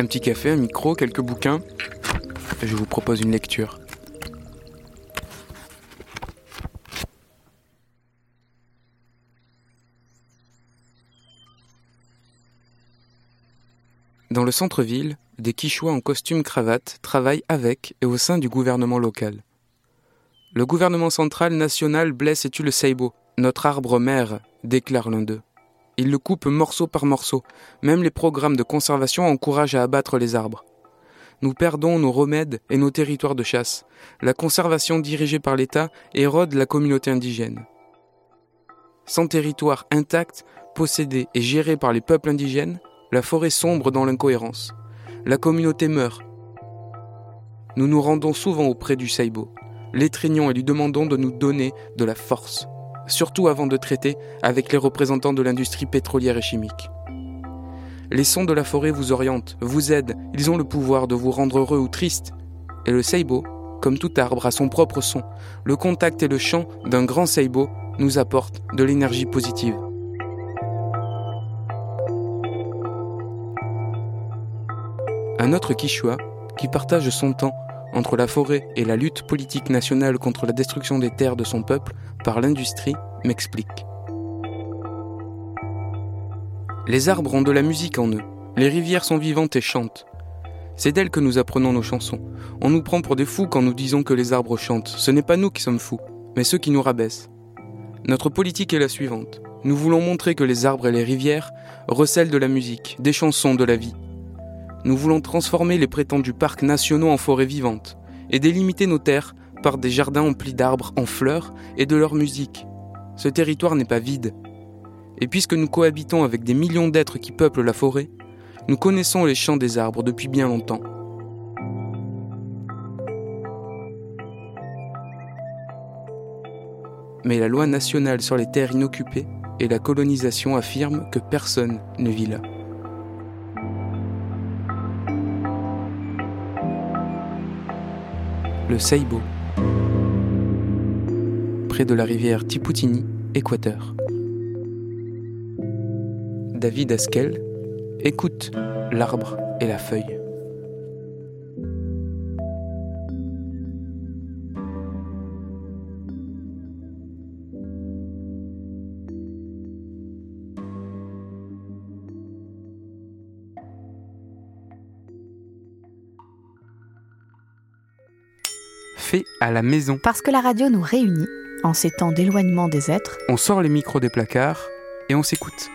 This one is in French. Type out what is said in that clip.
Un petit café, un micro, quelques bouquins. Je vous propose une lecture. Dans le centre-ville, des Quichois en costume cravate travaillent avec et au sein du gouvernement local. Le gouvernement central national blesse et tue le seibo, notre arbre mère, déclare l'un d'eux. Il le coupe morceau par morceau. Même les programmes de conservation encouragent à abattre les arbres. Nous perdons nos remèdes et nos territoires de chasse. La conservation dirigée par l'État érode la communauté indigène. Sans territoire intact, possédé et géré par les peuples indigènes, la forêt sombre dans l'incohérence. La communauté meurt. Nous nous rendons souvent auprès du Saibo, l'étreignons et lui demandons de nous donner de la force, surtout avant de traiter avec les représentants de l'industrie pétrolière et chimique. Les sons de la forêt vous orientent, vous aident, ils ont le pouvoir de vous rendre heureux ou triste. Et le Seibo, comme tout arbre, a son propre son. Le contact et le chant d'un grand Seibo nous apportent de l'énergie positive. Un autre Quichua, qui partage son temps entre la forêt et la lutte politique nationale contre la destruction des terres de son peuple par l'industrie, m'explique. Les arbres ont de la musique en eux, les rivières sont vivantes et chantent. C'est d'elles que nous apprenons nos chansons. On nous prend pour des fous quand nous disons que les arbres chantent. Ce n'est pas nous qui sommes fous, mais ceux qui nous rabaissent. Notre politique est la suivante. Nous voulons montrer que les arbres et les rivières recèlent de la musique, des chansons, de la vie. Nous voulons transformer les prétendus parcs nationaux en forêts vivantes et délimiter nos terres par des jardins emplis d'arbres en fleurs et de leur musique. Ce territoire n'est pas vide. Et puisque nous cohabitons avec des millions d'êtres qui peuplent la forêt, nous connaissons les chants des arbres depuis bien longtemps. Mais la loi nationale sur les terres inoccupées et la colonisation affirment que personne ne vit là. Le Seibo, près de la rivière Tiputini, Équateur. David Askel écoute l'arbre et la feuille. Fait à la maison. Parce que la radio nous réunit en ces temps d'éloignement des êtres. On sort les micros des placards et on s'écoute.